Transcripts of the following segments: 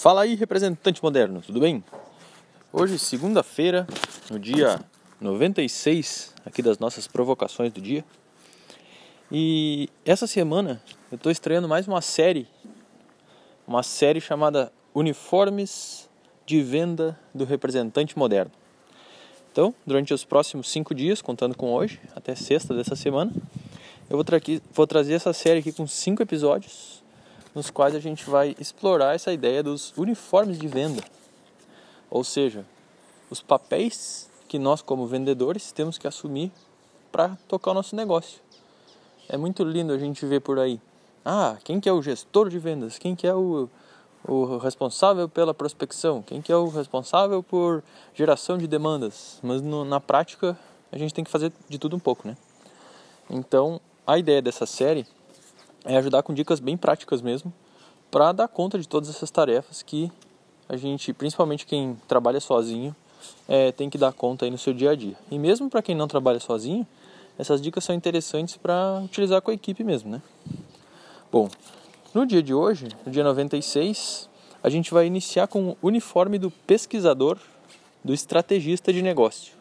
Fala aí, representante moderno, tudo bem? Hoje, segunda-feira, no dia 96 aqui das nossas provocações do dia. E essa semana eu estou estreando mais uma série, uma série chamada Uniformes de Venda do Representante Moderno. Então, durante os próximos cinco dias, contando com hoje, até sexta dessa semana, eu vou, tra vou trazer essa série aqui com cinco episódios nos quais a gente vai explorar essa ideia dos uniformes de venda. Ou seja, os papéis que nós, como vendedores, temos que assumir para tocar o nosso negócio. É muito lindo a gente ver por aí. Ah, quem que é o gestor de vendas? Quem que é o, o responsável pela prospecção? Quem que é o responsável por geração de demandas? Mas no, na prática a gente tem que fazer de tudo um pouco, né? Então, a ideia dessa série é ajudar com dicas bem práticas mesmo, para dar conta de todas essas tarefas que a gente, principalmente quem trabalha sozinho, é, tem que dar conta aí no seu dia a dia. E mesmo para quem não trabalha sozinho, essas dicas são interessantes para utilizar com a equipe mesmo, né? Bom, no dia de hoje, no dia 96, a gente vai iniciar com o uniforme do pesquisador, do estrategista de negócio.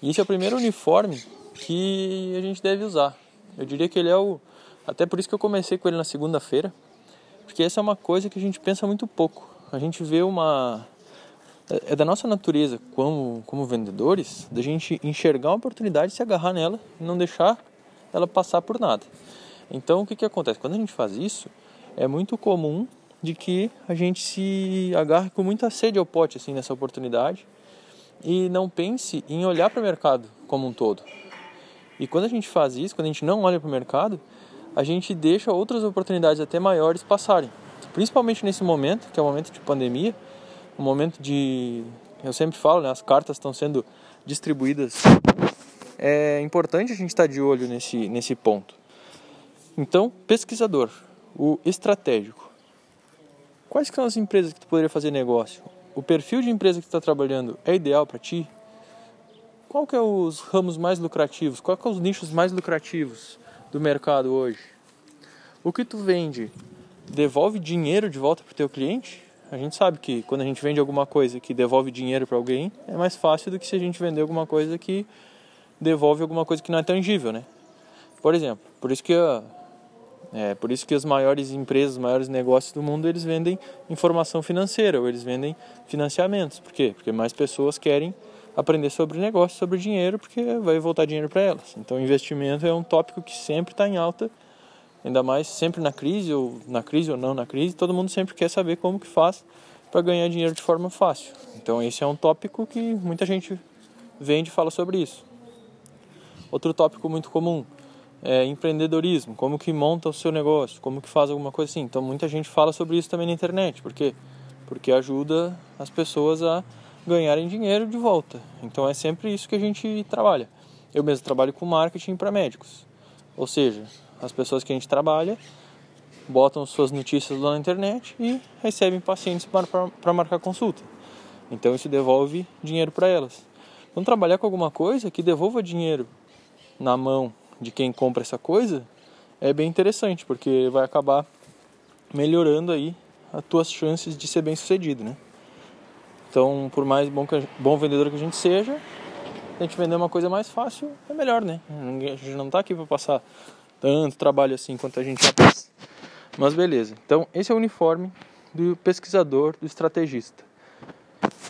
E esse é o primeiro uniforme que a gente deve usar. Eu diria que ele é o até por isso que eu comecei com ele na segunda-feira, porque essa é uma coisa que a gente pensa muito pouco. A gente vê uma é, é da nossa natureza como como vendedores, da gente enxergar uma oportunidade, se agarrar nela e não deixar ela passar por nada. Então o que que acontece? Quando a gente faz isso, é muito comum de que a gente se agarre com muita sede ao pote assim nessa oportunidade e não pense em olhar para o mercado como um todo. E quando a gente faz isso, quando a gente não olha para o mercado, a gente deixa outras oportunidades até maiores passarem. Principalmente nesse momento, que é o momento de pandemia, um momento de. Eu sempre falo, né, as cartas estão sendo distribuídas. É importante a gente estar de olho nesse, nesse ponto. Então, pesquisador, o estratégico. Quais são as empresas que tu poderia fazer negócio? O perfil de empresa que está trabalhando é ideal para ti? Qual que é os ramos mais lucrativos? Qual que é os nichos mais lucrativos? Do mercado hoje. O que tu vende devolve dinheiro de volta para o teu cliente? A gente sabe que quando a gente vende alguma coisa que devolve dinheiro para alguém, é mais fácil do que se a gente vender alguma coisa que devolve alguma coisa que não é tangível, né? Por exemplo, por isso que a, é, por isso que as maiores empresas, os maiores negócios do mundo, eles vendem informação financeira, ou eles vendem financiamentos. Por quê? Porque mais pessoas querem aprender sobre negócio, sobre dinheiro, porque vai voltar dinheiro para elas. Então, investimento é um tópico que sempre está em alta, ainda mais sempre na crise ou na crise ou não na crise, todo mundo sempre quer saber como que faz para ganhar dinheiro de forma fácil. Então, esse é um tópico que muita gente vende e fala sobre isso. Outro tópico muito comum é empreendedorismo, como que monta o seu negócio, como que faz alguma coisa assim. Então, muita gente fala sobre isso também na internet, porque porque ajuda as pessoas a ganharem dinheiro de volta. Então é sempre isso que a gente trabalha. Eu mesmo trabalho com marketing para médicos. Ou seja, as pessoas que a gente trabalha botam suas notícias lá na internet e recebem pacientes para marcar consulta. Então isso devolve dinheiro para elas. Então trabalhar com alguma coisa que devolva dinheiro na mão de quem compra essa coisa é bem interessante, porque vai acabar melhorando aí as tuas chances de ser bem sucedido, né? Então, por mais bom, que, bom vendedor que a gente seja, a gente vender uma coisa mais fácil é melhor, né? A gente não está aqui para passar tanto trabalho assim quanto a gente já passa. Mas beleza. Então, esse é o uniforme do pesquisador, do estrategista.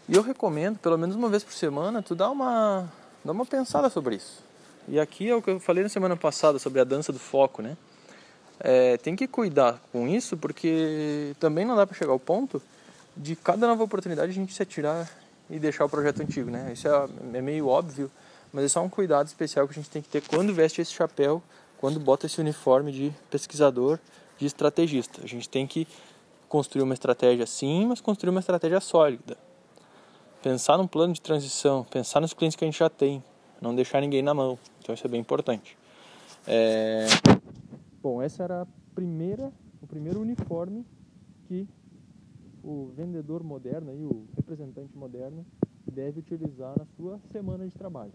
E eu recomendo, pelo menos uma vez por semana, tu dá uma, dá uma pensada sobre isso. E aqui é o que eu falei na semana passada sobre a dança do foco, né? É, tem que cuidar com isso, porque também não dá para chegar ao ponto de cada nova oportunidade a gente se atirar e deixar o projeto antigo, né? Isso é, é meio óbvio, mas é só um cuidado especial que a gente tem que ter quando veste esse chapéu, quando bota esse uniforme de pesquisador, de estrategista. A gente tem que construir uma estratégia sim, mas construir uma estratégia sólida. Pensar num plano de transição, pensar nos clientes que a gente já tem, não deixar ninguém na mão. Então isso é bem importante. É... Bom, essa era a primeira, o primeiro uniforme que o vendedor moderno, aí, o representante moderno, deve utilizar na sua semana de trabalho.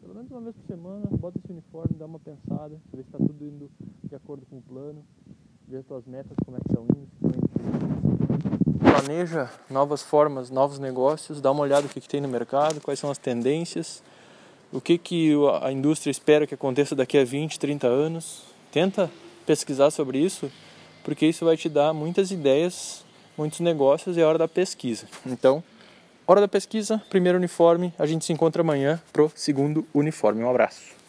Pelo menos uma vez por semana, bota esse uniforme, dá uma pensada, vê se está tudo indo de acordo com o plano, vê as tuas metas, como é que estão indo planeja novas formas, novos negócios, dá uma olhada no que, que tem no mercado, quais são as tendências, o que, que a indústria espera que aconteça daqui a 20, 30 anos. Tenta pesquisar sobre isso, porque isso vai te dar muitas ideias, muitos negócios e é hora da pesquisa. Então, hora da pesquisa, primeiro uniforme, a gente se encontra amanhã pro segundo uniforme. Um abraço.